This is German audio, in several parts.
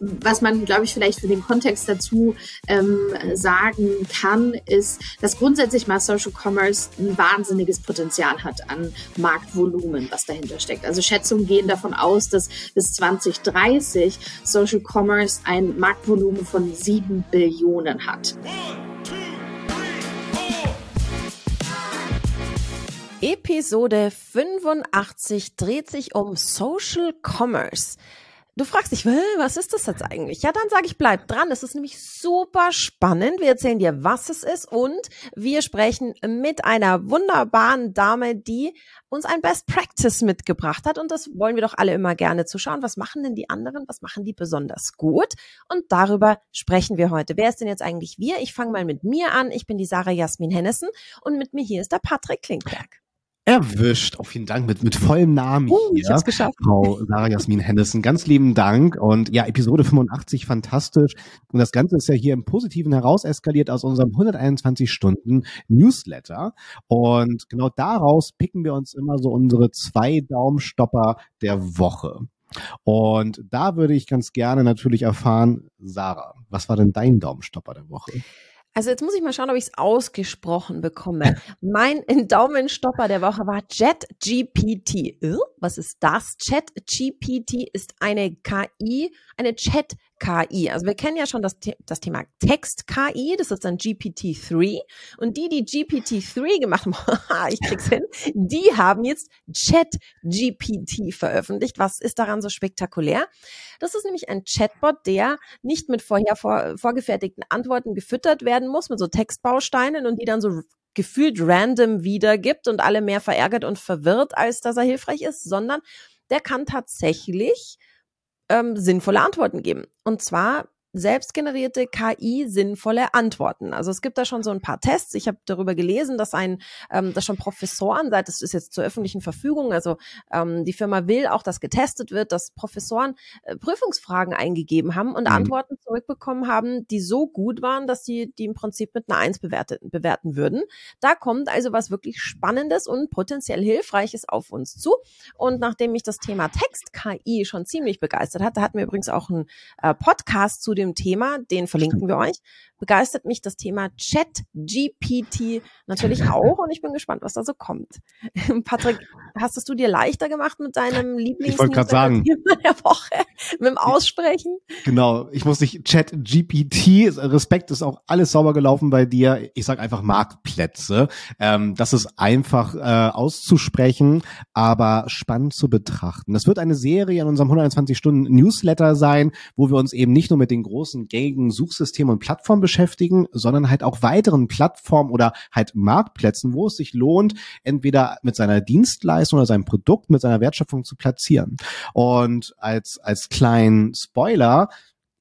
was man, glaube ich, vielleicht für den Kontext dazu ähm, sagen kann, ist, dass grundsätzlich mal Social Commerce ein wahnsinniges Potenzial hat an Marktvolumen, was dahinter steckt. Also Schätzungen gehen davon aus, dass bis 2030 Social Commerce ein Marktvolumen von sieben Billionen hat. Episode 85 dreht sich um Social Commerce. Du fragst dich, was ist das jetzt eigentlich? Ja, dann sage ich, bleib dran. Es ist nämlich super spannend. Wir erzählen dir, was es ist und wir sprechen mit einer wunderbaren Dame, die uns ein Best Practice mitgebracht hat. Und das wollen wir doch alle immer gerne zu schauen. Was machen denn die anderen? Was machen die besonders gut? Und darüber sprechen wir heute. Wer ist denn jetzt eigentlich wir? Ich fange mal mit mir an. Ich bin die Sarah Jasmin Hennessen und mit mir hier ist der Patrick Klinkberg. Erwischt. Auch vielen Dank mit, mit vollem Namen uh, hier. Ich hab's geschafft. Frau Sarah Jasmin Henderson. Ganz lieben Dank. Und ja, Episode 85, fantastisch. Und das Ganze ist ja hier im Positiven heraus eskaliert aus unserem 121 Stunden Newsletter. Und genau daraus picken wir uns immer so unsere zwei Daumenstopper der Woche. Und da würde ich ganz gerne natürlich erfahren, Sarah, was war denn dein Daumenstopper der Woche? Also jetzt muss ich mal schauen, ob ich es ausgesprochen bekomme. mein Daumenstopper der Woche war ChatGPT. Äh, was ist das? ChatGPT ist eine KI, eine Chat KI. Also wir kennen ja schon das, das Thema Text-KI, das ist dann GPT-3. Und die, die GPT-3 gemacht haben, ich krieg's hin, die haben jetzt Chat-GPT veröffentlicht. Was ist daran so spektakulär? Das ist nämlich ein Chatbot, der nicht mit vorher vor, vorgefertigten Antworten gefüttert werden muss, mit so Textbausteinen und die dann so gefühlt random wiedergibt und alle mehr verärgert und verwirrt, als dass er hilfreich ist, sondern der kann tatsächlich ähm, sinnvolle Antworten geben. Und zwar selbstgenerierte KI sinnvolle Antworten. Also es gibt da schon so ein paar Tests. Ich habe darüber gelesen, dass ein, ähm, dass schon Professoren, seit das ist jetzt zur öffentlichen Verfügung, also ähm, die Firma will auch, dass getestet wird, dass Professoren äh, Prüfungsfragen eingegeben haben und mhm. Antworten zurückbekommen haben, die so gut waren, dass sie die im Prinzip mit einer Eins bewertet, bewerten würden. Da kommt also was wirklich Spannendes und potenziell Hilfreiches auf uns zu. Und nachdem mich das Thema Text-KI schon ziemlich begeistert hat, da hatten wir übrigens auch einen äh, Podcast zu dem Thema, den verlinken wir euch, begeistert mich das Thema Chat GPT natürlich auch und ich bin gespannt, was da so kommt. Patrick, hast du dir leichter gemacht mit deinem Lieblings ich wollte sagen der Woche mit dem Aussprechen? Genau, ich muss nicht Chat GPT, Respekt ist auch alles sauber gelaufen bei dir. Ich sag einfach Marktplätze. Ähm, das ist einfach äh, auszusprechen, aber spannend zu betrachten. Das wird eine Serie in unserem 120 Stunden Newsletter sein, wo wir uns eben nicht nur mit den großen gängigen Suchsystemen und Plattformen beschäftigen, sondern halt auch weiteren Plattformen oder halt Marktplätzen, wo es sich lohnt, entweder mit seiner Dienstleistung oder seinem Produkt, mit seiner Wertschöpfung zu platzieren. Und als, als kleinen Spoiler,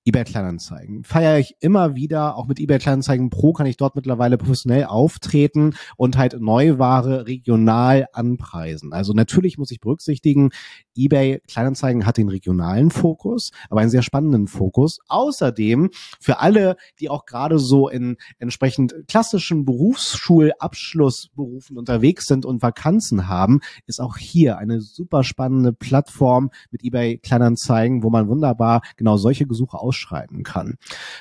eBay Kleinanzeigen. Feiere ich immer wieder, auch mit eBay Kleinanzeigen Pro kann ich dort mittlerweile professionell auftreten und halt Neuware regional anpreisen. Also natürlich muss ich berücksichtigen, eBay Kleinanzeigen hat den regionalen Fokus, aber einen sehr spannenden Fokus. Außerdem für alle, die auch gerade so in entsprechend klassischen Berufsschulabschlussberufen unterwegs sind und Vakanzen haben, ist auch hier eine super spannende Plattform mit eBay Kleinanzeigen, wo man wunderbar genau solche Gesuche aus ausschreiben kann.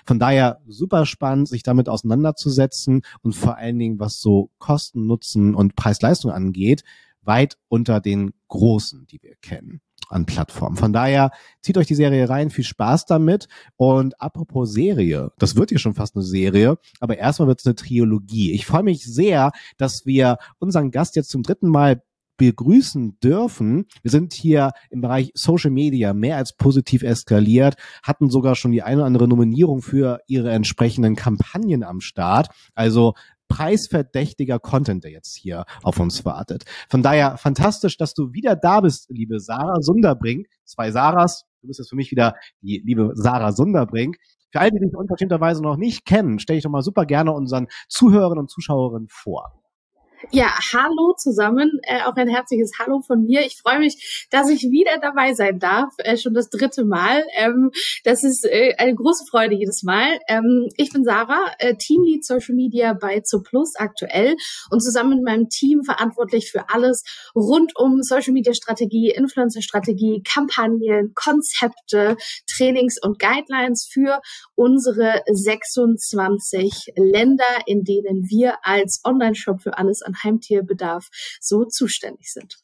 Von daher super spannend, sich damit auseinanderzusetzen und vor allen Dingen, was so Kosten, Nutzen und Preis-Leistung angeht, weit unter den großen, die wir kennen an Plattformen. Von daher zieht euch die Serie rein, viel Spaß damit. Und apropos Serie, das wird hier schon fast eine Serie, aber erstmal wird es eine Trilogie. Ich freue mich sehr, dass wir unseren Gast jetzt zum dritten Mal begrüßen dürfen. Wir sind hier im Bereich Social Media mehr als positiv eskaliert, hatten sogar schon die eine oder andere Nominierung für ihre entsprechenden Kampagnen am Start. Also preisverdächtiger Content, der jetzt hier auf uns wartet. Von daher fantastisch, dass du wieder da bist, liebe Sarah Sunderbrink. Zwei Sarahs. Du bist jetzt für mich wieder die liebe Sarah Sunderbrink. Für alle, die dich unverschämterweise noch nicht kennen, stelle ich doch mal super gerne unseren Zuhörern und Zuschauerinnen vor. Ja, hallo zusammen, äh, auch ein herzliches Hallo von mir. Ich freue mich, dass ich wieder dabei sein darf, äh, schon das dritte Mal. Ähm, das ist äh, eine große Freude jedes Mal. Ähm, ich bin Sarah, äh, Teamlead Social Media bei Plus aktuell und zusammen mit meinem Team verantwortlich für alles rund um Social Media Strategie, Influencer Strategie, Kampagnen, Konzepte, Trainings und Guidelines für unsere 26 Länder, in denen wir als Online-Shop für alles an Heimtierbedarf so zuständig sind.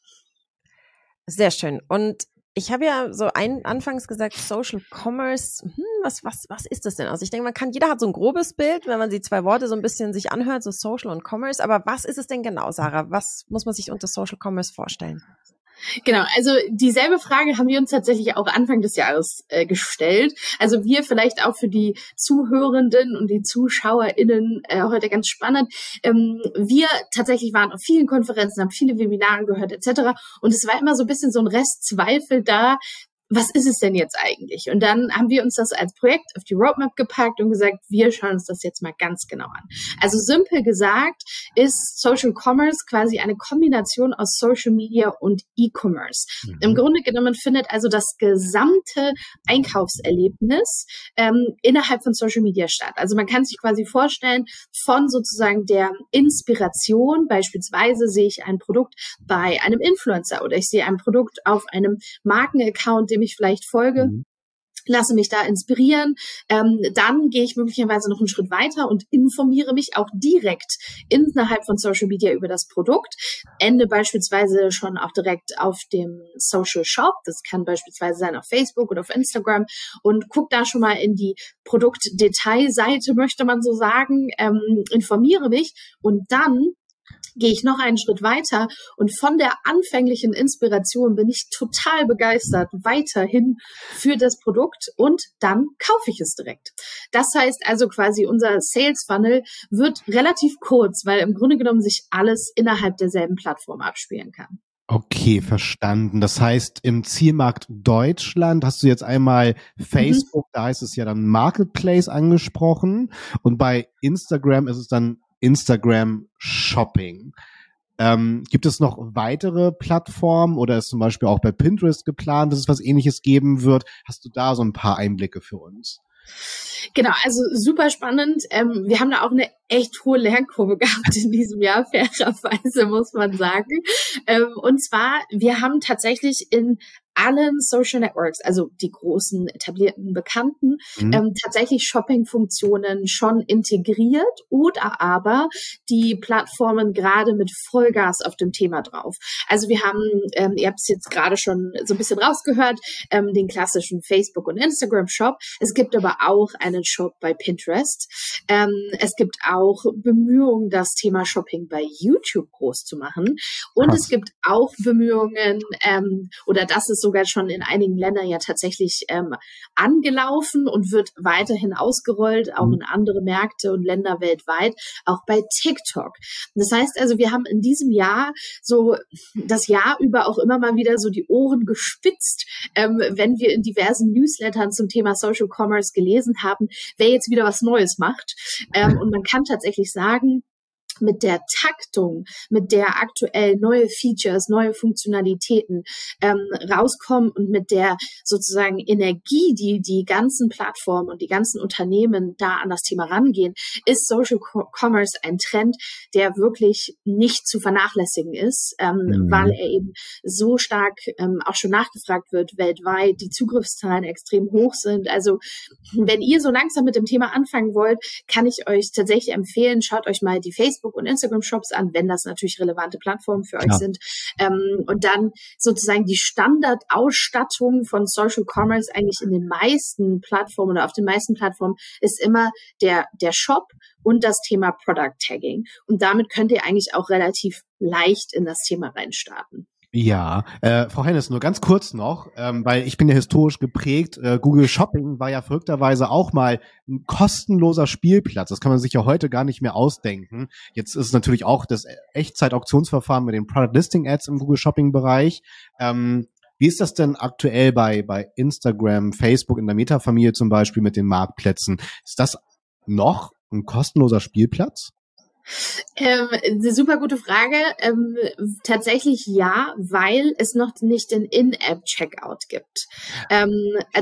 Sehr schön. Und ich habe ja so ein, anfangs gesagt, Social Commerce, hm, was, was, was ist das denn? Also ich denke, man kann, jeder hat so ein grobes Bild, wenn man die zwei Worte so ein bisschen sich anhört, so Social und Commerce. Aber was ist es denn genau, Sarah? Was muss man sich unter Social Commerce vorstellen? Genau, also dieselbe Frage haben wir uns tatsächlich auch Anfang des Jahres äh, gestellt. Also wir vielleicht auch für die Zuhörenden und die ZuschauerInnen äh, heute ganz spannend. Ähm, wir tatsächlich waren auf vielen Konferenzen, haben viele Webinare gehört etc. Und es war immer so ein bisschen so ein Restzweifel da, was ist es denn jetzt eigentlich? Und dann haben wir uns das als Projekt auf die Roadmap gepackt und gesagt, wir schauen uns das jetzt mal ganz genau an. Also simpel gesagt ist Social Commerce quasi eine Kombination aus Social Media und E-Commerce. Mhm. Im Grunde genommen findet also das gesamte Einkaufserlebnis ähm, innerhalb von Social Media statt. Also man kann sich quasi vorstellen, von sozusagen der Inspiration, beispielsweise sehe ich ein Produkt bei einem Influencer oder ich sehe ein Produkt auf einem Markenaccount, dem ich vielleicht folge. Mhm lasse mich da inspirieren. Ähm, dann gehe ich möglicherweise noch einen Schritt weiter und informiere mich auch direkt innerhalb von Social Media über das Produkt. Ende beispielsweise schon auch direkt auf dem Social Shop. Das kann beispielsweise sein auf Facebook oder auf Instagram und guck da schon mal in die Produktdetailseite, möchte man so sagen, ähm, informiere mich und dann gehe ich noch einen Schritt weiter und von der anfänglichen Inspiration bin ich total begeistert weiterhin für das Produkt und dann kaufe ich es direkt. Das heißt also quasi unser Sales Funnel wird relativ kurz, weil im Grunde genommen sich alles innerhalb derselben Plattform abspielen kann. Okay, verstanden. Das heißt, im Zielmarkt Deutschland hast du jetzt einmal mhm. Facebook, mhm. da heißt es ja dann Marketplace angesprochen und bei Instagram ist es dann Instagram Shopping. Ähm, gibt es noch weitere Plattformen oder ist zum Beispiel auch bei Pinterest geplant, dass es was ähnliches geben wird? Hast du da so ein paar Einblicke für uns? Genau, also super spannend. Ähm, wir haben da auch eine echt hohe Lernkurve gehabt in diesem Jahr, fairerweise muss man sagen. Ähm, und zwar, wir haben tatsächlich in allen Social Networks, also die großen etablierten Bekannten, mhm. ähm, tatsächlich Shopping-Funktionen schon integriert oder aber die Plattformen gerade mit Vollgas auf dem Thema drauf. Also wir haben, ähm, ihr habt es jetzt gerade schon so ein bisschen rausgehört, ähm, den klassischen Facebook- und Instagram-Shop. Es gibt aber auch einen Shop bei Pinterest. Ähm, es gibt auch Bemühungen, das Thema Shopping bei YouTube groß zu machen. Und Krass. es gibt auch Bemühungen, ähm, oder das ist sogar schon in einigen Ländern ja tatsächlich ähm, angelaufen und wird weiterhin ausgerollt, auch mhm. in andere Märkte und Länder weltweit, auch bei TikTok. Das heißt also, wir haben in diesem Jahr so das Jahr über auch immer mal wieder so die Ohren gespitzt, ähm, wenn wir in diversen Newslettern zum Thema Social Commerce gelesen haben, wer jetzt wieder was Neues macht. Ähm, und man kann tatsächlich sagen, mit der Taktung, mit der aktuell neue Features, neue Funktionalitäten ähm, rauskommen und mit der sozusagen Energie, die die ganzen Plattformen und die ganzen Unternehmen da an das Thema rangehen, ist Social Commerce ein Trend, der wirklich nicht zu vernachlässigen ist, ähm, mhm. weil er eben so stark ähm, auch schon nachgefragt wird weltweit, die Zugriffszahlen extrem hoch sind. Also wenn ihr so langsam mit dem Thema anfangen wollt, kann ich euch tatsächlich empfehlen, schaut euch mal die Facebook Facebook und Instagram Shops an, wenn das natürlich relevante Plattformen für euch ja. sind. Ähm, und dann sozusagen die Standardausstattung von Social Commerce eigentlich in den meisten Plattformen oder auf den meisten Plattformen ist immer der, der Shop und das Thema Product Tagging. Und damit könnt ihr eigentlich auch relativ leicht in das Thema reinstarten. Ja, äh, Frau Hennes, nur ganz kurz noch, ähm, weil ich bin ja historisch geprägt. Äh, Google Shopping war ja verrückterweise auch mal ein kostenloser Spielplatz. Das kann man sich ja heute gar nicht mehr ausdenken. Jetzt ist natürlich auch das Echtzeit-Auktionsverfahren mit den Product Listing Ads im Google Shopping Bereich. Ähm, wie ist das denn aktuell bei, bei Instagram, Facebook in der Meta-Familie zum Beispiel mit den Marktplätzen? Ist das noch ein kostenloser Spielplatz? Ähm, eine super gute Frage. Ähm, tatsächlich ja, weil es noch nicht den In-App-Checkout gibt. Ähm,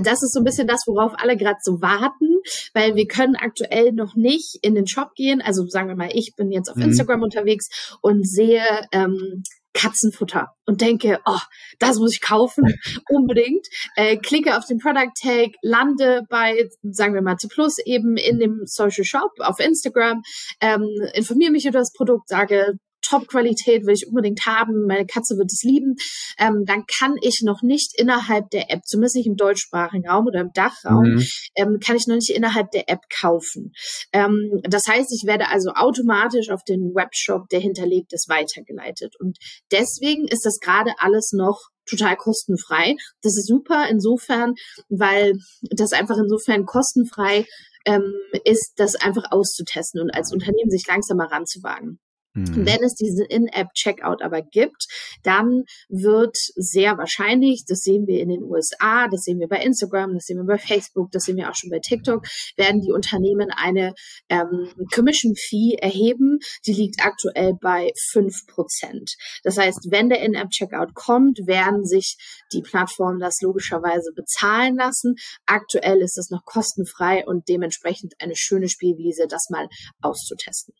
das ist so ein bisschen das, worauf alle gerade so warten, weil wir können aktuell noch nicht in den Shop gehen. Also sagen wir mal, ich bin jetzt auf mhm. Instagram unterwegs und sehe ähm, Katzenfutter und denke, oh, das muss ich kaufen, unbedingt. Äh, klicke auf den Product Tag, lande bei, sagen wir mal, zu Plus eben in dem Social Shop auf Instagram, ähm, informiere mich über das Produkt, sage, Top-Qualität will ich unbedingt haben, meine Katze wird es lieben, ähm, dann kann ich noch nicht innerhalb der App, zumindest nicht im deutschsprachigen Raum oder im Dachraum, mhm. ähm, kann ich noch nicht innerhalb der App kaufen. Ähm, das heißt, ich werde also automatisch auf den Webshop, der hinterlegt ist, weitergeleitet. Und deswegen ist das gerade alles noch total kostenfrei. Das ist super insofern, weil das einfach insofern kostenfrei ähm, ist, das einfach auszutesten und als Unternehmen sich langsam mal ranzuwagen. Mhm. Wenn es diesen In-App-Checkout aber gibt, dann wird sehr wahrscheinlich, das sehen wir in den USA, das sehen wir bei Instagram, das sehen wir bei Facebook, das sehen wir auch schon bei TikTok, werden die Unternehmen eine ähm, Commission-Fee erheben. Die liegt aktuell bei fünf Prozent. Das heißt, wenn der In-App-Checkout kommt, werden sich die Plattformen das logischerweise bezahlen lassen. Aktuell ist es noch kostenfrei und dementsprechend eine schöne Spielwiese, das mal auszutesten.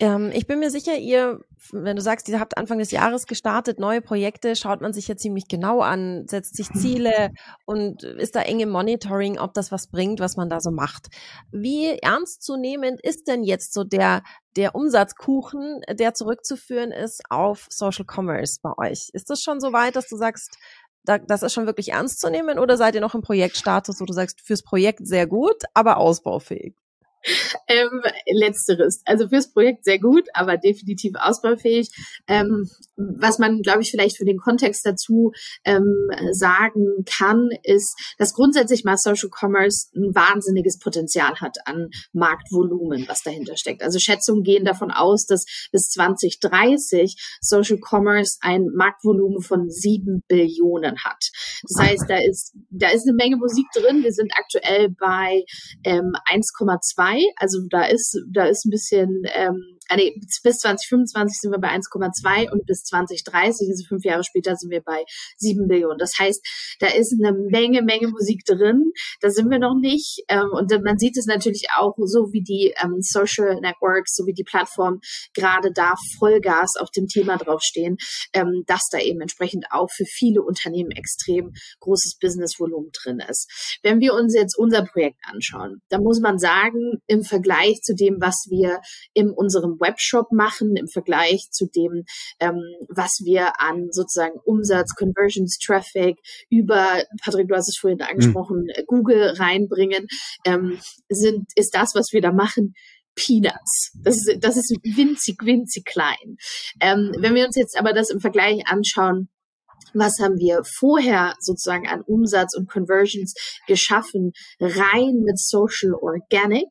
Ähm, ich bin mir sicher, ihr, wenn du sagst, ihr habt Anfang des Jahres gestartet, neue Projekte, schaut man sich ja ziemlich genau an, setzt sich Ziele und ist da eng im Monitoring, ob das was bringt, was man da so macht. Wie ernstzunehmend ist denn jetzt so der, der Umsatzkuchen, der zurückzuführen ist auf Social Commerce bei euch? Ist das schon so weit, dass du sagst, da, das ist schon wirklich ernst zu nehmen oder seid ihr noch im Projektstatus, wo du sagst, fürs Projekt sehr gut, aber ausbaufähig? Ähm, letzteres. Also fürs Projekt sehr gut, aber definitiv ausbaufähig. Ähm, was man, glaube ich, vielleicht für den Kontext dazu ähm, sagen kann, ist, dass grundsätzlich mal Social Commerce ein wahnsinniges Potenzial hat an Marktvolumen, was dahinter steckt. Also Schätzungen gehen davon aus, dass bis 2030 Social Commerce ein Marktvolumen von sieben Billionen hat. Das heißt, da ist, da ist eine Menge Musik drin. Wir sind aktuell bei ähm, 1,2 Mai. Also da ist, da ist ein bisschen ähm, nee, bis 2025 sind wir bei 1,2 und bis 2030, also fünf Jahre später, sind wir bei 7 Billionen. Das heißt, da ist eine Menge, Menge Musik drin. Da sind wir noch nicht. Ähm, und man sieht es natürlich auch so, wie die ähm, Social Networks, so wie die Plattformen gerade da Vollgas auf dem Thema draufstehen, ähm, dass da eben entsprechend auch für viele Unternehmen extrem großes Businessvolumen drin ist. Wenn wir uns jetzt unser Projekt anschauen, dann muss man sagen, im Vergleich zu dem, was wir in unserem Webshop machen im Vergleich zu dem, ähm, was wir an sozusagen Umsatz, Conversions, Traffic über, Patrick, du hast es vorhin angesprochen, mhm. Google reinbringen, ähm, sind, ist das, was wir da machen, Peanuts. Das ist, das ist winzig, winzig klein. Ähm, wenn wir uns jetzt aber das im Vergleich anschauen, was haben wir vorher sozusagen an Umsatz und Conversions geschaffen, rein mit Social Organic.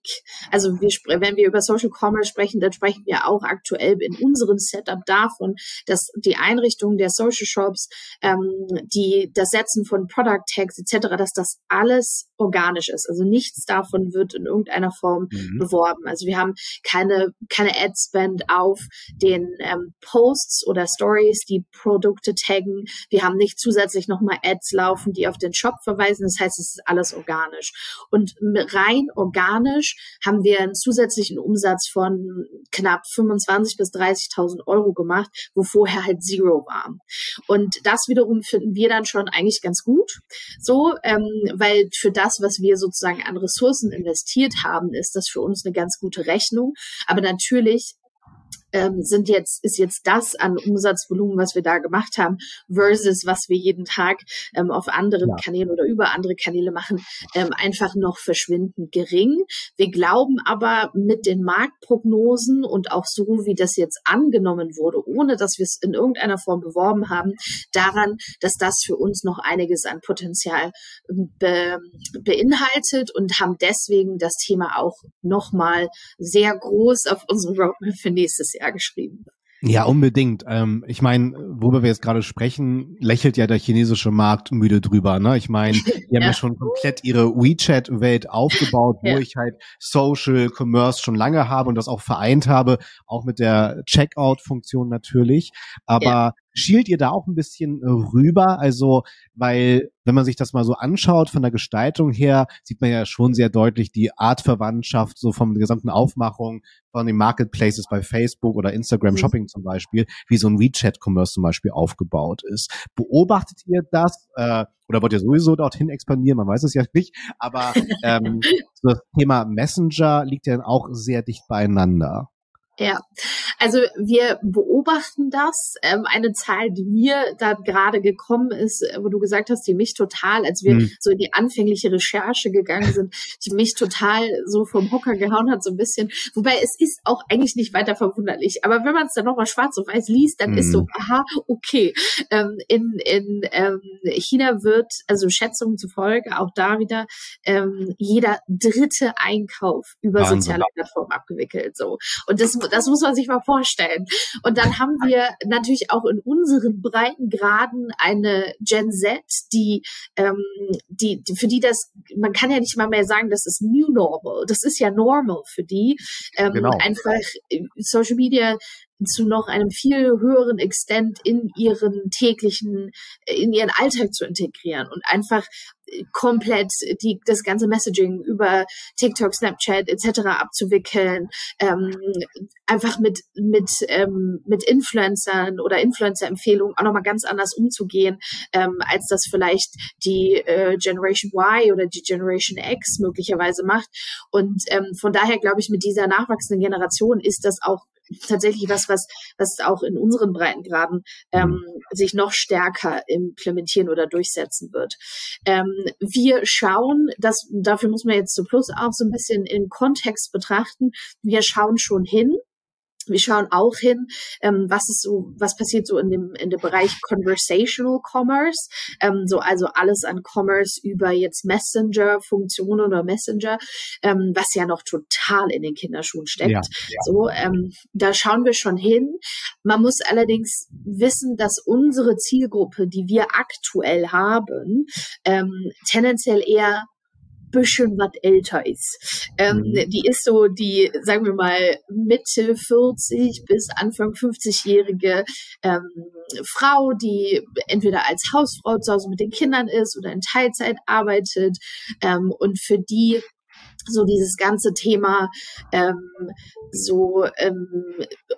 Also wir, wenn wir über Social Commerce sprechen, dann sprechen wir auch aktuell in unserem Setup davon, dass die Einrichtung der Social Shops, ähm, die, das Setzen von Product Tags etc., dass das alles organisch ist. Also nichts davon wird in irgendeiner Form mhm. beworben. Also wir haben keine, keine Ad-Spend auf den ähm, Posts oder Stories, die Produkte taggen. Wir haben nicht zusätzlich nochmal Ads laufen, die auf den Shop verweisen. Das heißt, es ist alles organisch. Und rein organisch haben wir einen zusätzlichen Umsatz von knapp 25 bis 30.000 Euro gemacht, wo vorher halt Zero war. Und das wiederum finden wir dann schon eigentlich ganz gut. So, ähm, weil für das, was wir sozusagen an Ressourcen investiert haben, ist das für uns eine ganz gute Rechnung. Aber natürlich ähm, sind jetzt, ist jetzt das an Umsatzvolumen, was wir da gemacht haben, versus was wir jeden Tag ähm, auf anderen ja. Kanälen oder über andere Kanäle machen, ähm, einfach noch verschwindend gering. Wir glauben aber mit den Marktprognosen und auch so, wie das jetzt angenommen wurde, ohne dass wir es in irgendeiner Form beworben haben, daran, dass das für uns noch einiges an Potenzial ähm, be beinhaltet und haben deswegen das Thema auch nochmal sehr groß auf unserem Roadmap für nächstes Jahr geschrieben. Ja, unbedingt. Ähm, ich meine, worüber wir jetzt gerade sprechen, lächelt ja der chinesische Markt müde drüber. Ne? Ich meine, die ja. haben ja schon komplett ihre WeChat-Welt aufgebaut, wo ja. ich halt Social Commerce schon lange habe und das auch vereint habe, auch mit der Checkout-Funktion natürlich. Aber ja. Schielt ihr da auch ein bisschen äh, rüber? Also, weil, wenn man sich das mal so anschaut von der Gestaltung her, sieht man ja schon sehr deutlich die Artverwandtschaft so von der gesamten Aufmachung von den Marketplaces bei Facebook oder Instagram mhm. Shopping zum Beispiel, wie so ein WeChat-Commerce zum Beispiel aufgebaut ist. Beobachtet ihr das? Äh, oder wollt ihr sowieso dorthin expandieren? Man weiß es ja nicht. Aber ähm, das Thema Messenger liegt ja auch sehr dicht beieinander. Ja, also wir beobachten das. Ähm, eine Zahl, die mir da gerade gekommen ist, äh, wo du gesagt hast, die mich total, als wir mhm. so in die anfängliche Recherche gegangen sind, die mich total so vom Hocker gehauen hat, so ein bisschen. Wobei es ist auch eigentlich nicht weiter verwunderlich. Aber wenn man es dann nochmal schwarz auf weiß liest, dann mhm. ist so, mhm. aha, okay. Ähm, in in ähm, China wird, also Schätzungen zufolge, auch da wieder, ähm, jeder dritte Einkauf über Wahnsinn. soziale Plattformen abgewickelt. So. Und das das muss man sich mal vorstellen. Und dann haben wir natürlich auch in unseren Breitengraden eine Gen Z, die, ähm, die, die, für die das, man kann ja nicht mal mehr sagen, das ist New Normal. Das ist ja normal für die. Ähm, genau. Einfach äh, Social Media zu noch einem viel höheren Extent in ihren täglichen, in ihren Alltag zu integrieren und einfach komplett die, das ganze Messaging über TikTok, Snapchat etc. abzuwickeln, ähm, einfach mit mit ähm, mit Influencern oder Influencer-Empfehlungen auch nochmal ganz anders umzugehen, ähm, als das vielleicht die äh, Generation Y oder die Generation X möglicherweise macht. Und ähm, von daher glaube ich, mit dieser nachwachsenden Generation ist das auch tatsächlich was, was, was auch in unseren Breitengraden ähm, mhm. sich noch stärker implementieren oder durchsetzen wird. Ähm, wir schauen, das, dafür muss man jetzt zu Plus auch so ein bisschen in Kontext betrachten. Wir schauen schon hin, wir schauen auch hin, ähm, was ist so, was passiert so in dem in dem Bereich Conversational Commerce, ähm, so also alles an Commerce über jetzt Messenger-Funktionen oder Messenger, ähm, was ja noch total in den Kinderschuhen steckt. Ja, ja. So, ähm, da schauen wir schon hin. Man muss allerdings wissen, dass unsere Zielgruppe, die wir aktuell haben, ähm, tendenziell eher bisschen was älter ist. Ähm, mhm. Die ist so die, sagen wir mal, Mitte 40 bis Anfang 50-jährige ähm, Frau, die entweder als Hausfrau zu Hause mit den Kindern ist oder in Teilzeit arbeitet ähm, und für die so dieses ganze Thema ähm, so ähm,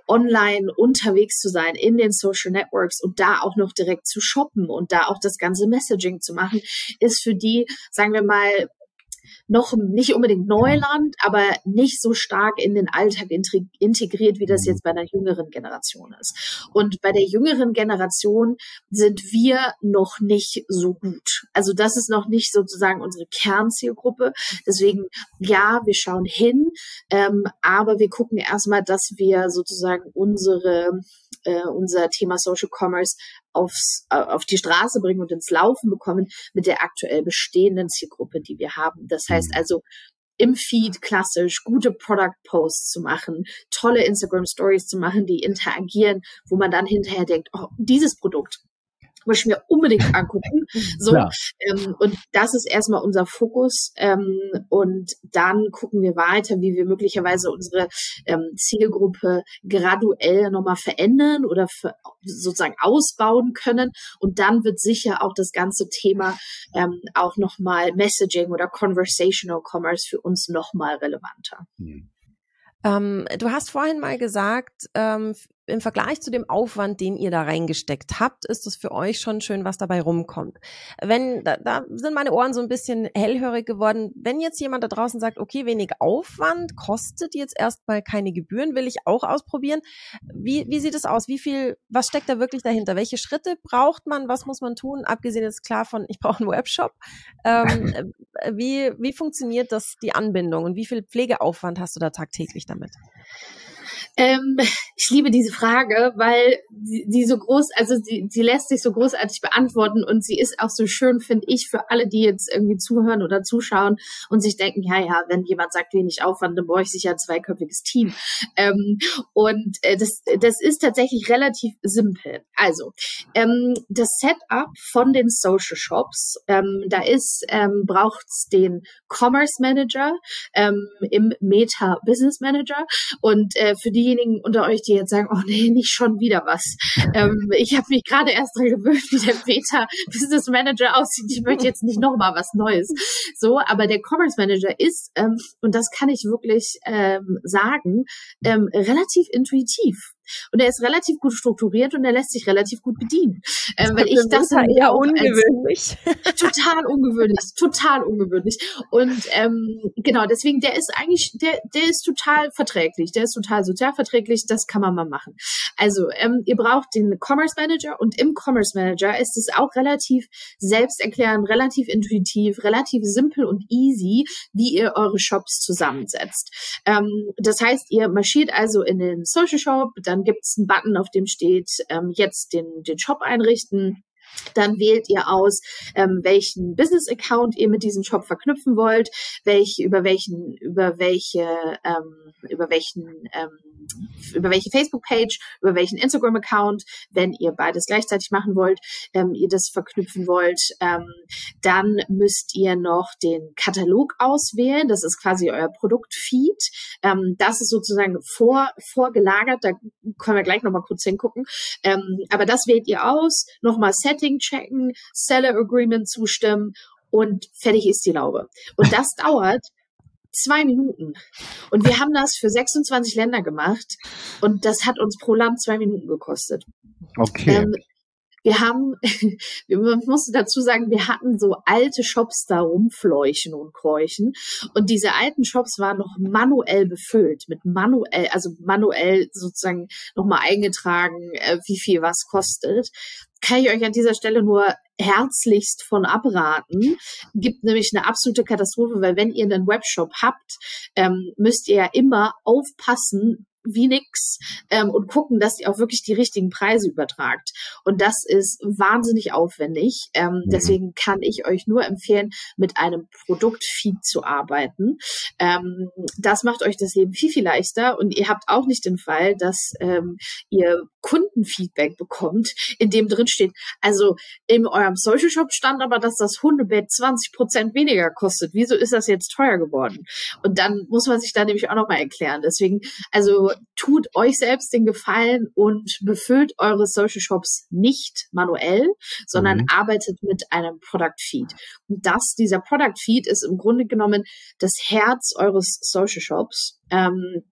online unterwegs zu sein in den Social Networks und da auch noch direkt zu shoppen und da auch das ganze Messaging zu machen, ist für die, sagen wir mal, noch nicht unbedingt Neuland, aber nicht so stark in den Alltag integriert, wie das mhm. jetzt bei einer jüngeren Generation ist. Und bei der jüngeren Generation sind wir noch nicht so gut. Also das ist noch nicht sozusagen unsere Kernzielgruppe. Deswegen, ja, wir schauen hin, ähm, aber wir gucken erstmal, dass wir sozusagen unsere äh, unser Thema Social Commerce aufs, äh, auf die Straße bringen und ins Laufen bekommen mit der aktuell bestehenden Zielgruppe, die wir haben. Das heißt mhm. also, im Feed klassisch gute Product Posts zu machen, tolle Instagram Stories zu machen, die interagieren, wo man dann hinterher denkt, oh, dieses Produkt, muss ich mir unbedingt angucken. So, ähm, und das ist erstmal unser Fokus. Ähm, und dann gucken wir weiter, wie wir möglicherweise unsere ähm, Zielgruppe graduell nochmal verändern oder für, sozusagen ausbauen können. Und dann wird sicher auch das ganze Thema ähm, auch nochmal Messaging oder Conversational Commerce für uns nochmal relevanter. Mhm. Ähm, du hast vorhin mal gesagt, ähm, im Vergleich zu dem Aufwand, den ihr da reingesteckt habt, ist es für euch schon schön, was dabei rumkommt. Wenn, da, da sind meine Ohren so ein bisschen hellhörig geworden. Wenn jetzt jemand da draußen sagt, okay, wenig Aufwand, kostet jetzt erstmal keine Gebühren, will ich auch ausprobieren. Wie, wie sieht es aus? Wie viel, was steckt da wirklich dahinter? Welche Schritte braucht man? Was muss man tun? Abgesehen jetzt klar von, ich brauche einen Webshop. Ähm, wie, wie funktioniert das, die Anbindung und wie viel Pflegeaufwand hast du da tagtäglich damit? Ähm, ich liebe diese Frage, weil die, die so groß, also die, die lässt sich so großartig beantworten und sie ist auch so schön, finde ich, für alle, die jetzt irgendwie zuhören oder zuschauen und sich denken, ja, ja, wenn jemand sagt wenig Aufwand, dann brauche ich sicher ein zweiköpfiges Team. Ähm, und äh, das, das ist tatsächlich relativ simpel. Also, ähm, das Setup von den Social Shops, ähm, da ist, ähm, braucht's den Commerce Manager ähm, im Meta Business Manager und äh, für diejenigen unter euch, die jetzt sagen, oh nee, nicht schon wieder was. ähm, ich habe mich gerade erst dran gewöhnt, wie der Beta Business Manager aussieht. Ich möchte jetzt nicht noch mal was Neues. So, aber der Commerce Manager ist, ähm, und das kann ich wirklich ähm, sagen, ähm, relativ intuitiv. Und er ist relativ gut strukturiert und er lässt sich relativ gut bedienen. Äh, weil ich das eher ungewöhnlich. total ungewöhnlich, total ungewöhnlich. Und ähm, genau, deswegen, der ist eigentlich, der, der ist total verträglich, der ist total sozialverträglich, das kann man mal machen. Also, ähm, ihr braucht den Commerce Manager und im Commerce Manager ist es auch relativ selbsterklärend, relativ intuitiv, relativ simpel und easy, wie ihr eure Shops zusammensetzt. Ähm, das heißt, ihr marschiert also in den Social Shop, dann gibt es einen Button, auf dem steht, ähm, jetzt den, den Shop einrichten. Dann wählt ihr aus, ähm, welchen Business-Account ihr mit diesem Shop verknüpfen wollt, welch, über welchen, über welche, ähm, über welchen, ähm, über welche Facebook-Page, über welchen Instagram-Account, wenn ihr beides gleichzeitig machen wollt, ähm, ihr das verknüpfen wollt, ähm, dann müsst ihr noch den Katalog auswählen. Das ist quasi euer Produktfeed. Ähm, das ist sozusagen vor, vorgelagert. Da können wir gleich nochmal kurz hingucken. Ähm, aber das wählt ihr aus. Nochmal Setting Setting checken, Seller Agreement zustimmen und fertig ist die Laube. Und das dauert zwei Minuten. Und wir haben das für 26 Länder gemacht und das hat uns pro Land zwei Minuten gekostet. Okay. Ähm, wir haben, man muss dazu sagen, wir hatten so alte Shops da rumfleuchen und kräuchen. Und diese alten Shops waren noch manuell befüllt, mit manuell, also manuell sozusagen nochmal eingetragen, äh, wie viel was kostet kann ich euch an dieser Stelle nur herzlichst von abraten. Gibt nämlich eine absolute Katastrophe, weil wenn ihr einen Webshop habt, ähm, müsst ihr ja immer aufpassen, wie nix ähm, und gucken, dass ihr auch wirklich die richtigen Preise übertragt. Und das ist wahnsinnig aufwendig. Ähm, mhm. Deswegen kann ich euch nur empfehlen, mit einem Produktfeed zu arbeiten. Ähm, das macht euch das Leben viel, viel leichter und ihr habt auch nicht den Fall, dass ähm, ihr Kundenfeedback bekommt, in dem drin steht, also in eurem Social Shop stand aber, dass das Hundebett 20 Prozent weniger kostet. Wieso ist das jetzt teuer geworden? Und dann muss man sich da nämlich auch nochmal erklären. Deswegen, also tut euch selbst den Gefallen und befüllt eure Social Shops nicht manuell, sondern mhm. arbeitet mit einem Product Feed. Und das, dieser Product Feed ist im Grunde genommen das Herz eures Social Shops. Ähm,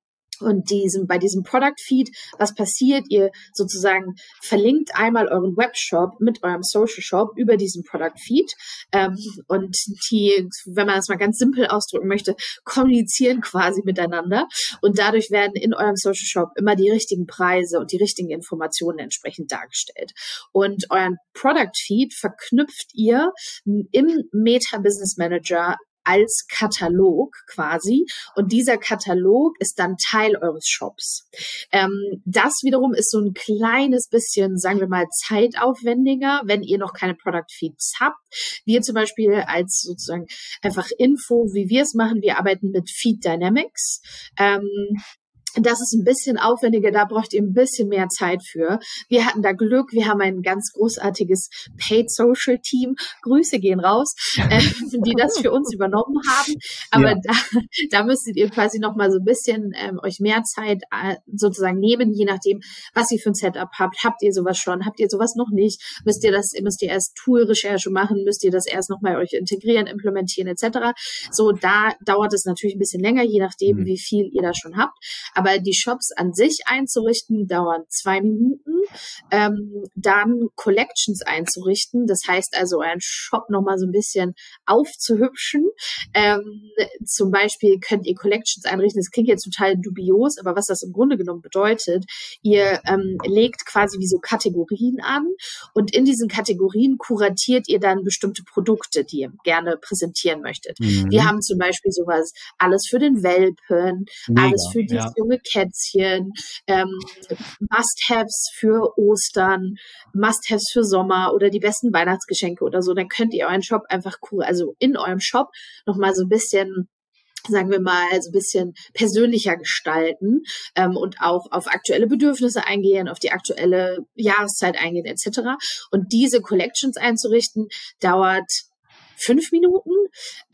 und diesem, bei diesem Product Feed, was passiert? Ihr sozusagen verlinkt einmal euren Webshop mit eurem Social Shop über diesen Product Feed. Ähm, und die, wenn man das mal ganz simpel ausdrücken möchte, kommunizieren quasi miteinander. Und dadurch werden in eurem Social Shop immer die richtigen Preise und die richtigen Informationen entsprechend dargestellt. Und euren Product Feed verknüpft ihr im Meta Business Manager als Katalog quasi. Und dieser Katalog ist dann Teil eures Shops. Ähm, das wiederum ist so ein kleines bisschen, sagen wir mal, zeitaufwendiger, wenn ihr noch keine Product Feeds habt. Wir zum Beispiel als sozusagen einfach Info, wie wir es machen, wir arbeiten mit Feed Dynamics. Ähm, das ist ein bisschen aufwendiger, da braucht ihr ein bisschen mehr Zeit für. Wir hatten da Glück, wir haben ein ganz großartiges Paid Social Team. Grüße gehen raus, äh, die das für uns übernommen haben. Aber ja. da, da müsstet ihr quasi noch mal so ein bisschen ähm, euch mehr Zeit äh, sozusagen nehmen, je nachdem, was ihr für ein Setup habt. Habt ihr sowas schon? Habt ihr sowas noch nicht? Müsst ihr das, müsst ihr erst Tool-Recherche machen? Müsst ihr das erst noch mal euch integrieren, implementieren etc. So, da dauert es natürlich ein bisschen länger, je nachdem, mhm. wie viel ihr da schon habt. Aber die Shops an sich einzurichten, dauern zwei Minuten. Ähm, dann Collections einzurichten, das heißt also euren Shop nochmal so ein bisschen aufzuhübschen. Ähm, zum Beispiel könnt ihr Collections einrichten, das klingt jetzt total dubios, aber was das im Grunde genommen bedeutet, ihr ähm, legt quasi wie so Kategorien an und in diesen Kategorien kuratiert ihr dann bestimmte Produkte, die ihr gerne präsentieren möchtet. Mhm. Wir haben zum Beispiel sowas, alles für den Welpen, Mega, alles für die ja. junge junge Kätzchen, ähm, Must-Haves für Ostern, Must-Haves für Sommer oder die besten Weihnachtsgeschenke oder so, dann könnt ihr euren Shop einfach cool, also in eurem Shop nochmal so ein bisschen sagen wir mal, so ein bisschen persönlicher gestalten ähm, und auch auf aktuelle Bedürfnisse eingehen, auf die aktuelle Jahreszeit eingehen etc. Und diese Collections einzurichten, dauert fünf Minuten.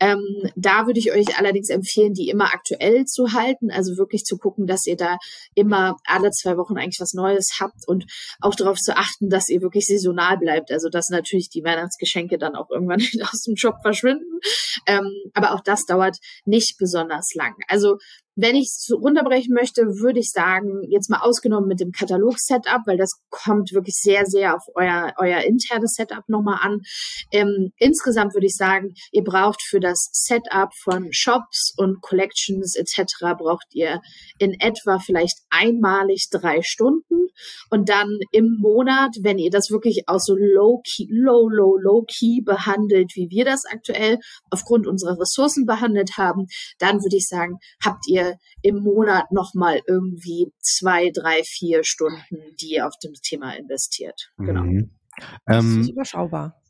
Ähm, da würde ich euch allerdings empfehlen, die immer aktuell zu halten, also wirklich zu gucken, dass ihr da immer alle zwei Wochen eigentlich was Neues habt und auch darauf zu achten, dass ihr wirklich saisonal bleibt. Also dass natürlich die Weihnachtsgeschenke dann auch irgendwann aus dem Shop verschwinden. Ähm, aber auch das dauert nicht besonders lang. Also wenn ich es runterbrechen möchte, würde ich sagen, jetzt mal ausgenommen mit dem Katalog-Setup, weil das kommt wirklich sehr, sehr auf euer, euer internes Setup nochmal an. Ähm, insgesamt würde ich sagen, ihr braucht für das Setup von Shops und Collections etc. braucht ihr in etwa vielleicht einmalig drei Stunden und dann im Monat, wenn ihr das wirklich auch so low-key, low, low, low-key behandelt, wie wir das aktuell aufgrund unserer Ressourcen behandelt haben, dann würde ich sagen, habt ihr im Monat nochmal irgendwie zwei, drei, vier Stunden, die ihr auf dem Thema investiert. Genau. Mhm. Das ähm, ist überschaubar.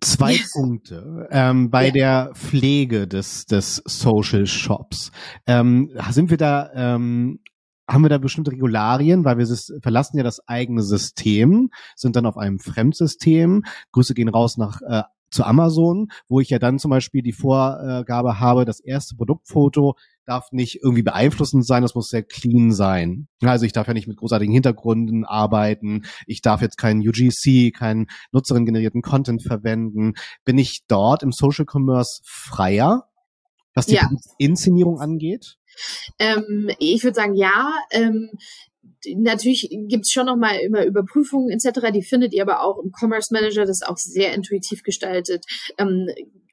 Zwei yes. Punkte. Ähm, bei ja. der Pflege des, des Social Shops. Ähm, sind wir da, ähm, haben wir da bestimmte Regularien, weil wir verlassen ja das eigene System, sind dann auf einem Fremdsystem. Grüße gehen raus nach äh, zu Amazon, wo ich ja dann zum Beispiel die Vorgabe habe, das erste Produktfoto darf nicht irgendwie beeinflussend sein, das muss sehr clean sein. Also ich darf ja nicht mit großartigen Hintergründen arbeiten, ich darf jetzt keinen UGC, keinen nutzerinnen-generierten Content verwenden. Bin ich dort im Social Commerce freier, was die ja. Inszenierung angeht? Ähm, ich würde sagen, ja. Ähm, natürlich gibt's schon noch mal immer Überprüfungen etc. Die findet ihr aber auch im Commerce Manager, das ist auch sehr intuitiv gestaltet. Ähm,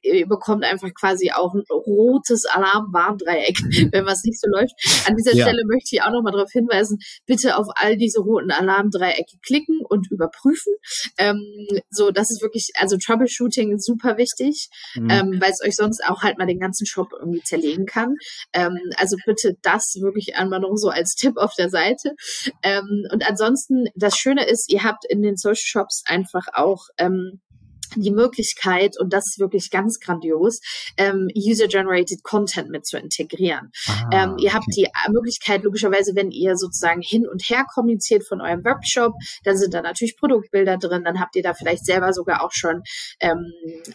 ihr bekommt einfach quasi auch ein rotes Alarmwarndreieck, wenn was nicht so läuft. An dieser ja. Stelle möchte ich auch nochmal darauf hinweisen, bitte auf all diese roten Alarmdreiecke klicken und überprüfen. Ähm, so, das ist wirklich, also Troubleshooting ist super wichtig, mhm. ähm, weil es euch sonst auch halt mal den ganzen Shop irgendwie zerlegen kann. Ähm, also bitte das wirklich einmal noch so als Tipp auf der Seite. Ähm, und ansonsten, das Schöne ist, ihr habt in den Social Shops einfach auch ähm, die Möglichkeit, und das ist wirklich ganz grandios, ähm, User-Generated Content mit zu integrieren. Ah, ähm, ihr habt die Möglichkeit, logischerweise, wenn ihr sozusagen hin und her kommuniziert von eurem Webshop, dann sind da natürlich Produktbilder drin, dann habt ihr da vielleicht selber sogar auch schon ähm,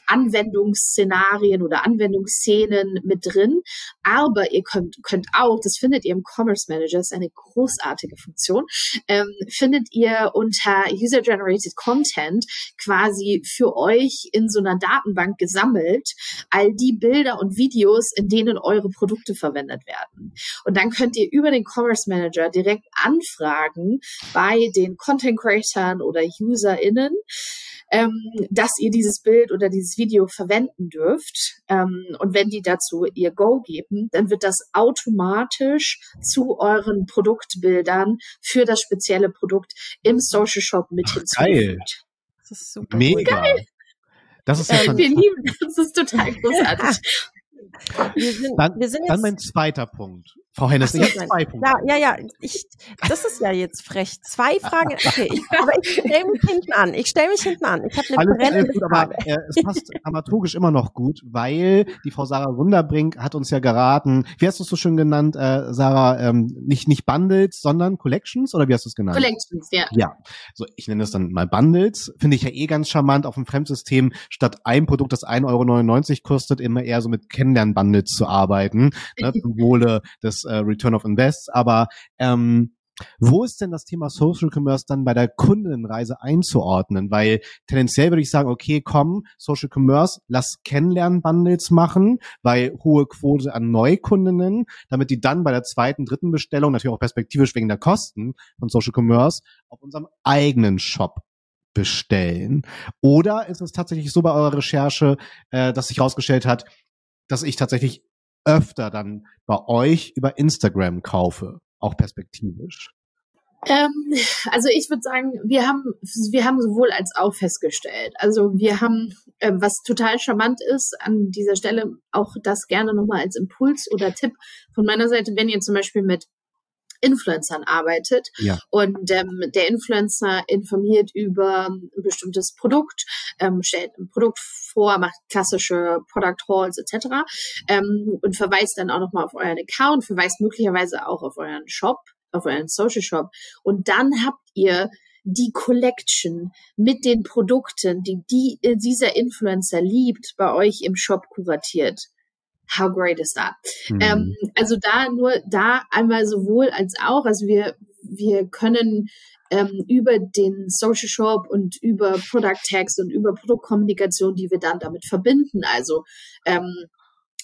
Anwendungsszenarien oder Anwendungsszenen mit drin. Aber ihr könnt, könnt auch, das findet ihr im Commerce Manager, ist eine großartige Funktion, ähm, findet ihr unter User-Generated Content quasi für euch in so einer Datenbank gesammelt, all die Bilder und Videos, in denen eure Produkte verwendet werden. Und dann könnt ihr über den Commerce Manager direkt anfragen bei den Content Creators oder UserInnen, ähm, dass ihr dieses Bild oder dieses Video verwenden dürft. Ähm, und wenn die dazu ihr Go geben, dann wird das automatisch zu euren Produktbildern für das spezielle Produkt im Social Shop mit hinzugefügt. Das ist super Mega. Geil. Das ist ja äh, wir lieben das, ist total großartig. Wir sind, dann, wir sind jetzt, dann mein zweiter Punkt. Frau Hennes, ich habe zwei Punkte. Ja, ja, ja. Ich, das ist ja jetzt frech. Zwei Fragen. Okay, ich, aber ich stelle mich hinten an. Ich stelle mich hinten an. Ich habe eine Alles brennende gut, Frage. Aber, äh, es passt dramaturgisch immer noch gut, weil die Frau Sarah Wunderbrink hat uns ja geraten. Wie hast du es so schön genannt, äh, Sarah? Ähm, nicht nicht Bundles, sondern Collections oder wie hast du es genannt? Collections, ja. Ja. So, ich nenne es dann mal Bundles. Finde ich ja eh ganz charmant auf dem Fremdsystem statt ein Produkt, das 1,99 Euro kostet, immer eher so mit Kennenlern-Bundles zu arbeiten. Ne, zum Wohle des äh, Return of Invest, aber ähm, wo ist denn das Thema Social Commerce dann bei der Kundenreise einzuordnen? Weil tendenziell würde ich sagen, okay, komm, Social Commerce, lass Kennenlernen-Bundles machen, weil hohe Quote an Neukundinnen, damit die dann bei der zweiten, dritten Bestellung, natürlich auch perspektivisch wegen der Kosten von Social Commerce, auf unserem eigenen Shop bestellen. Oder ist es tatsächlich so bei eurer Recherche, äh, dass sich herausgestellt hat, dass ich tatsächlich öfter dann bei euch über Instagram kaufe, auch perspektivisch? Ähm, also ich würde sagen, wir haben wir haben sowohl als auch festgestellt. Also wir haben, äh, was total charmant ist an dieser Stelle, auch das gerne nochmal als Impuls oder Tipp von meiner Seite, wenn ihr zum Beispiel mit Influencern arbeitet Ja. und ähm, der Influencer informiert über ein bestimmtes Produkt, ähm, stellt ein Produkt vor, macht klassische Product Halls etc. Ähm, und verweist dann auch nochmal auf euren Account, verweist möglicherweise auch auf euren Shop, auf euren Social Shop und dann habt ihr die Collection mit den Produkten, die, die dieser Influencer liebt, bei euch im Shop kuratiert. How great is that? Mhm. Ähm, also da nur da einmal sowohl als auch, also wir wir können ähm, über den Social Shop und über Product Tags und über Produktkommunikation, die wir dann damit verbinden, also ähm,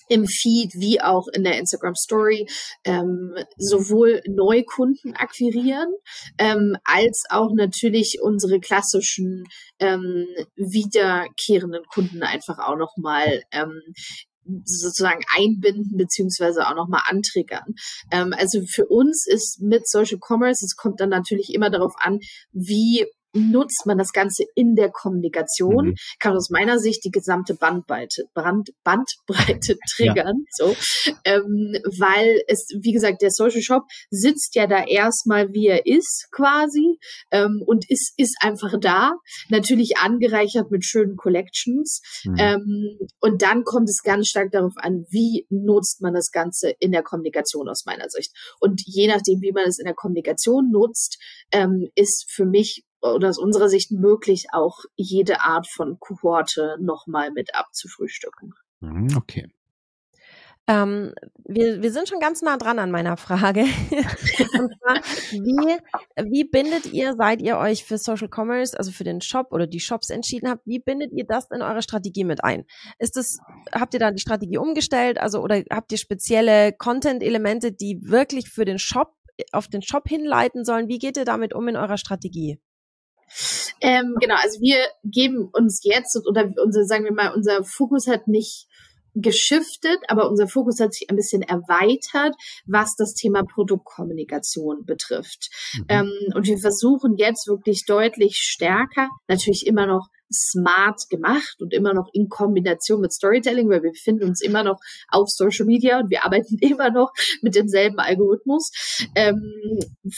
im Feed wie auch in der Instagram Story ähm, sowohl Neukunden akquirieren ähm, als auch natürlich unsere klassischen ähm, wiederkehrenden Kunden einfach auch noch mal ähm, sozusagen einbinden beziehungsweise auch nochmal antriggern. Ähm, also für uns ist mit Social Commerce, es kommt dann natürlich immer darauf an, wie nutzt man das Ganze in der Kommunikation, Mhm. kann aus meiner Sicht die gesamte Bandbreite, Brand, Bandbreite triggern, so, ähm, weil es, wie gesagt, der Social Shop sitzt ja da erstmal, wie er ist, quasi, ähm, und ist, ist einfach da, natürlich angereichert mit schönen Collections, Mhm. ähm, und dann kommt es ganz stark darauf an, wie nutzt man das Ganze in der Kommunikation aus meiner Sicht. Und je nachdem, wie man es in der Kommunikation nutzt, ähm, ist für mich oder aus unserer Sicht möglich, auch jede Art von Kohorte nochmal mit abzufrühstücken. Mhm, Okay. Ähm, wir, wir sind schon ganz nah dran an meiner Frage. Und zwar, wie, wie bindet ihr, seit ihr euch für Social Commerce, also für den Shop oder die Shops entschieden habt, wie bindet ihr das in eure Strategie mit ein? Ist es, habt ihr da die Strategie umgestellt? Also, oder habt ihr spezielle Content-Elemente, die wirklich für den Shop, auf den Shop hinleiten sollen? Wie geht ihr damit um in eurer Strategie? Ähm, genau, also wir geben uns jetzt oder unser, sagen wir mal, unser Fokus hat nicht geschiftet, aber unser Fokus hat sich ein bisschen erweitert, was das Thema Produktkommunikation betrifft. Mhm. Ähm, und wir versuchen jetzt wirklich deutlich stärker, natürlich immer noch smart gemacht und immer noch in Kombination mit Storytelling, weil wir befinden uns immer noch auf Social Media und wir arbeiten immer noch mit demselben Algorithmus, ähm,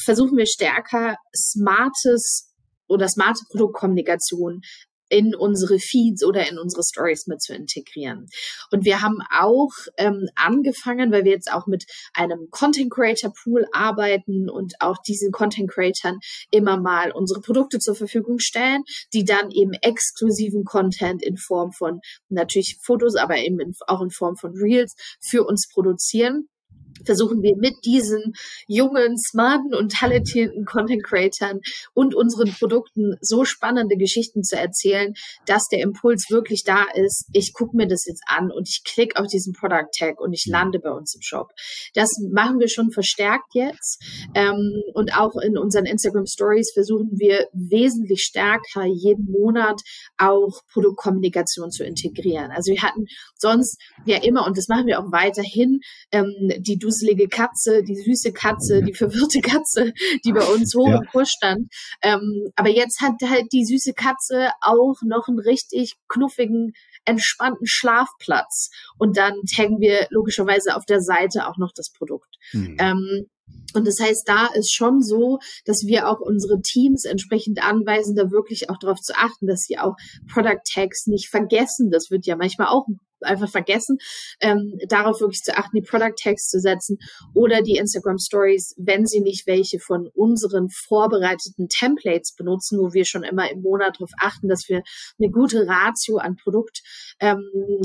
versuchen wir stärker smartes oder smarte Produktkommunikation in unsere Feeds oder in unsere Stories mit zu integrieren. Und wir haben auch ähm, angefangen, weil wir jetzt auch mit einem Content Creator Pool arbeiten und auch diesen Content Creatern immer mal unsere Produkte zur Verfügung stellen, die dann eben exklusiven Content in Form von natürlich Fotos, aber eben in, auch in Form von Reels für uns produzieren versuchen wir mit diesen jungen, smarten und talentierten Content Creatern und unseren Produkten so spannende Geschichten zu erzählen, dass der Impuls wirklich da ist. Ich gucke mir das jetzt an und ich klicke auf diesen Product Tag und ich lande bei uns im Shop. Das machen wir schon verstärkt jetzt. Ähm, und auch in unseren Instagram Stories versuchen wir wesentlich stärker jeden Monat auch Produktkommunikation zu integrieren. Also wir hatten sonst ja immer, und das machen wir auch weiterhin, ähm, die dusselige Katze, die süße Katze, die verwirrte Katze, die bei uns hoch Ja. im Kurs stand. Ähm, aber jetzt hat halt die süße Katze auch noch einen richtig knuffigen, entspannten Schlafplatz. Und dann taggen wir logischerweise auf der Seite auch noch das Produkt. Mhm. Ähm, und das heißt, da ist schon so, dass wir auch unsere Teams entsprechend anweisen, da wirklich auch darauf zu achten, dass sie auch Product Tags nicht vergessen. Das wird ja manchmal auch einfach vergessen, ähm, darauf wirklich zu achten, die Product Tags zu setzen oder die Instagram Stories, wenn sie nicht welche von unseren vorbereiteten Templates benutzen, wo wir schon immer im Monat darauf achten, dass wir eine gute Ratio an Produkt, ähm,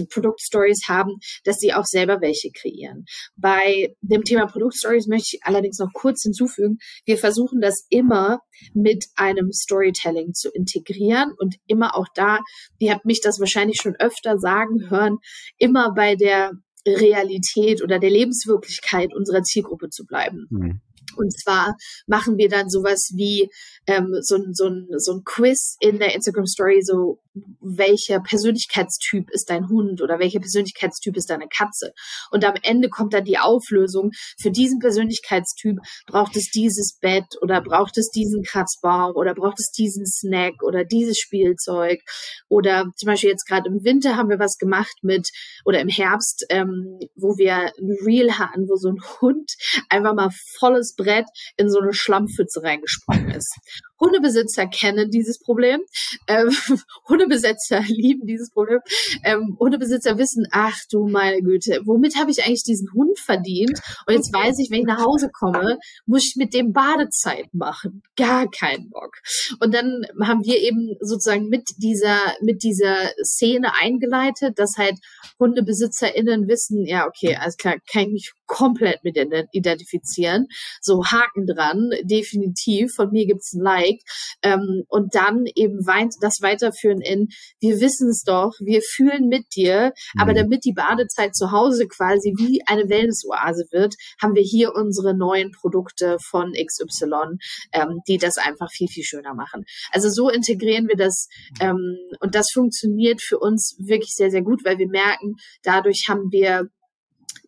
Produktstories haben, dass sie auch selber welche kreieren. Bei dem Thema Produktstories möchte ich allerdings noch kurz hinzufügen, wir versuchen das immer mit einem Storytelling zu integrieren und immer auch da, ihr habt mich das wahrscheinlich schon öfter sagen hören, immer bei der Realität oder der Lebenswirklichkeit unserer Zielgruppe zu bleiben. Mhm. Und zwar machen wir dann sowas wie ähm, so, ein- so, so ein Quiz in der Instagram Story, so welcher Persönlichkeitstyp ist dein Hund oder welcher Persönlichkeitstyp ist deine Katze. Und am Ende kommt dann die Auflösung, für diesen Persönlichkeitstyp braucht es dieses Bett oder braucht es diesen Kratzbaum oder braucht es diesen Snack oder dieses Spielzeug. Oder zum Beispiel jetzt gerade im Winter haben wir was gemacht mit, oder im Herbst, ähm, wo wir ein Reel hatten, wo so ein Hund einfach mal volles Brett in so eine Schlammpfütze reingesprungen ist. Hundebesitzer kennen dieses Problem. Ähm, Hundebesitzer lieben dieses Problem. Ähm, Hundebesitzer wissen, ach du meine Güte, womit habe ich eigentlich diesen Hund verdient? Und jetzt weiß ich, wenn ich nach Hause komme, muss ich mit dem Badezeit machen. Gar keinen Bock. Und dann haben wir eben sozusagen mit dieser, mit dieser Szene eingeleitet, dass halt HundebesitzerInnen wissen, ja, okay, alles klar, kann ich mich komplett mit identifizieren. So Haken dran, definitiv. Von mir gibt's ein Like. Ähm, und dann eben weint, das weiterführen in, wir wissen es doch, wir fühlen mit dir, mhm. aber damit die Badezeit zu Hause quasi wie eine Wellnessoase wird, haben wir hier unsere neuen Produkte von XY, ähm, die das einfach viel, viel schöner machen. Also so integrieren wir das ähm, und das funktioniert für uns wirklich sehr, sehr gut, weil wir merken, dadurch haben wir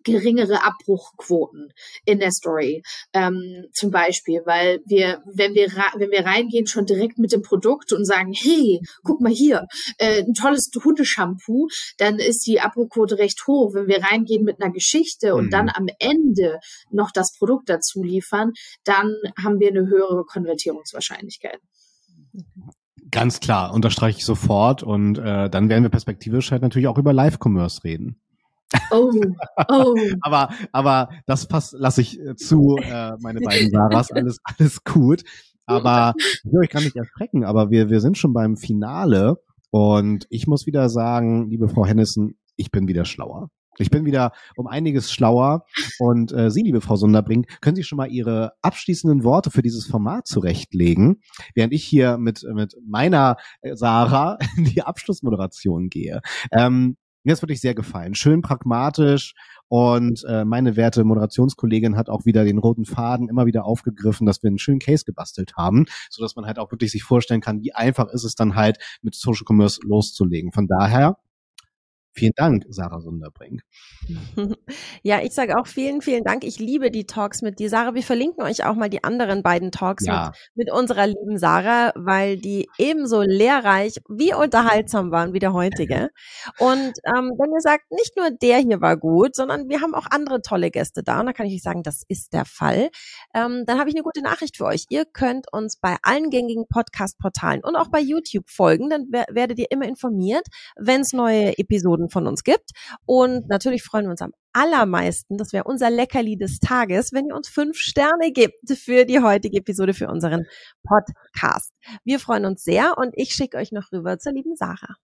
geringere Abbruchquoten in der Story. Ähm, zum Beispiel, weil wir, wenn wir, wenn wir reingehen, schon direkt mit dem Produkt und sagen, hey, guck mal hier, äh, ein tolles Hundeshampoo, dann ist die Abbruchquote recht hoch. Wenn wir reingehen mit einer Geschichte und mhm. dann am Ende noch das Produkt dazu liefern, dann haben wir eine höhere Konvertierungswahrscheinlichkeit. Ganz klar, unterstreiche ich sofort. Und äh, dann werden wir perspektivisch halt natürlich auch über Live-Commerce reden. Oh, oh. aber, aber das passt, lasse ich äh, zu, äh, meine beiden Sarahs, alles, alles gut. Aber ich will euch gar nicht erschrecken, aber wir, wir sind schon beim Finale und ich muss wieder sagen, liebe Frau Hennissen, ich bin wieder schlauer. Ich bin wieder um einiges schlauer. Und äh, Sie, liebe Frau Sunderbrink, können Sie schon mal Ihre abschließenden Worte für dieses Format zurechtlegen, während ich hier mit, mit meiner äh, Sarah in die Abschlussmoderation gehe. Ähm, mir ist wirklich sehr gefallen. Schön pragmatisch und äh, meine werte Moderationskollegin hat auch wieder den roten Faden immer wieder aufgegriffen, dass wir einen schönen Case gebastelt haben, so dass man halt auch wirklich sich vorstellen kann, wie einfach ist es dann halt mit Social Commerce loszulegen. Von daher Vielen Dank, Sarah Sunderbrink. Ja, ich sage auch vielen, vielen Dank. Ich liebe die Talks mit dir, Sarah. Wir verlinken euch auch mal die anderen beiden Talks ja. mit, mit, unserer lieben Sarah, weil die ebenso lehrreich wie unterhaltsam waren wie der heutige. Und ähm, wenn ihr sagt, nicht nur der hier war gut, sondern wir haben auch andere tolle Gäste da, und da kann ich euch sagen, das ist der Fall, ähm, dann habe ich eine gute Nachricht für euch. Ihr könnt uns bei allen gängigen Podcast-Portalen und auch bei YouTube folgen, dann werdet ihr immer informiert, wenn es neue Episoden Von uns gibt. Und natürlich freuen wir uns am allermeisten, das wäre unser Leckerli des Tages, wenn ihr uns fünf Sterne gibt für die heutige Episode, für unseren Podcast. Wir freuen uns sehr und ich schicke euch noch rüber zur lieben Sarah.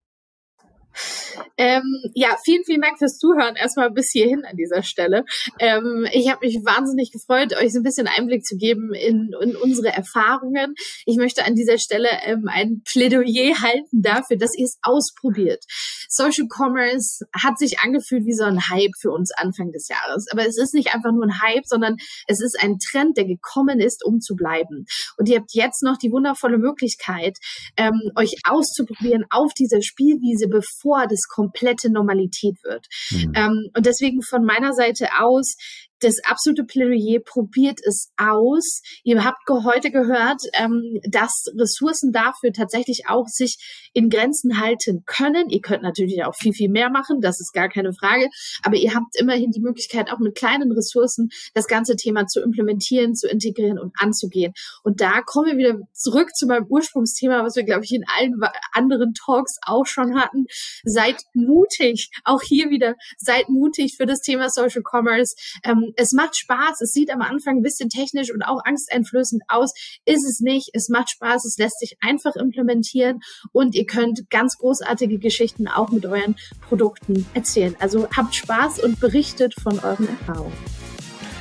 Ähm, ja, vielen, vielen Dank fürs Zuhören. Erstmal bis hierhin an dieser Stelle. Ähm, ich habe mich wahnsinnig gefreut, euch so ein bisschen Einblick zu geben in, in unsere Erfahrungen. Ich möchte an dieser Stelle ähm, ein Plädoyer halten dafür, dass ihr es ausprobiert. Social Commerce hat sich angefühlt wie so ein Hype für uns Anfang des Jahres. Aber es ist nicht einfach nur ein Hype, sondern es ist ein Trend, der gekommen ist, um zu bleiben. Und ihr habt jetzt noch die wundervolle Möglichkeit, ähm, euch auszuprobieren auf dieser Spielwiese, bevor das komplette Normalität wird. Mhm. Ähm, und deswegen von meiner Seite aus das absolute Plädoyer, probiert es aus. Ihr habt heute gehört, ähm, dass Ressourcen dafür tatsächlich auch sich in Grenzen halten können. Ihr könnt natürlich auch viel, viel mehr machen, das ist gar keine Frage. Aber ihr habt immerhin die Möglichkeit, auch mit kleinen Ressourcen das ganze Thema zu implementieren, zu integrieren und anzugehen. Und da kommen wir wieder zurück zu meinem Ursprungsthema, was wir, glaube ich, in allen anderen Talks auch schon hatten. Seid mutig, auch hier wieder, seid mutig für das Thema Social Commerce. Ähm, es macht Spaß. Es sieht am Anfang ein bisschen technisch und auch angsteinflößend aus. Ist es nicht. Es macht Spaß. Es lässt sich einfach implementieren und ihr könnt ganz großartige Geschichten auch mit euren Produkten erzählen. Also habt Spaß und berichtet von euren Erfahrungen.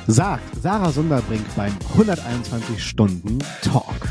Sagt Sarah Sunderbrink beim 121 Stunden Talk.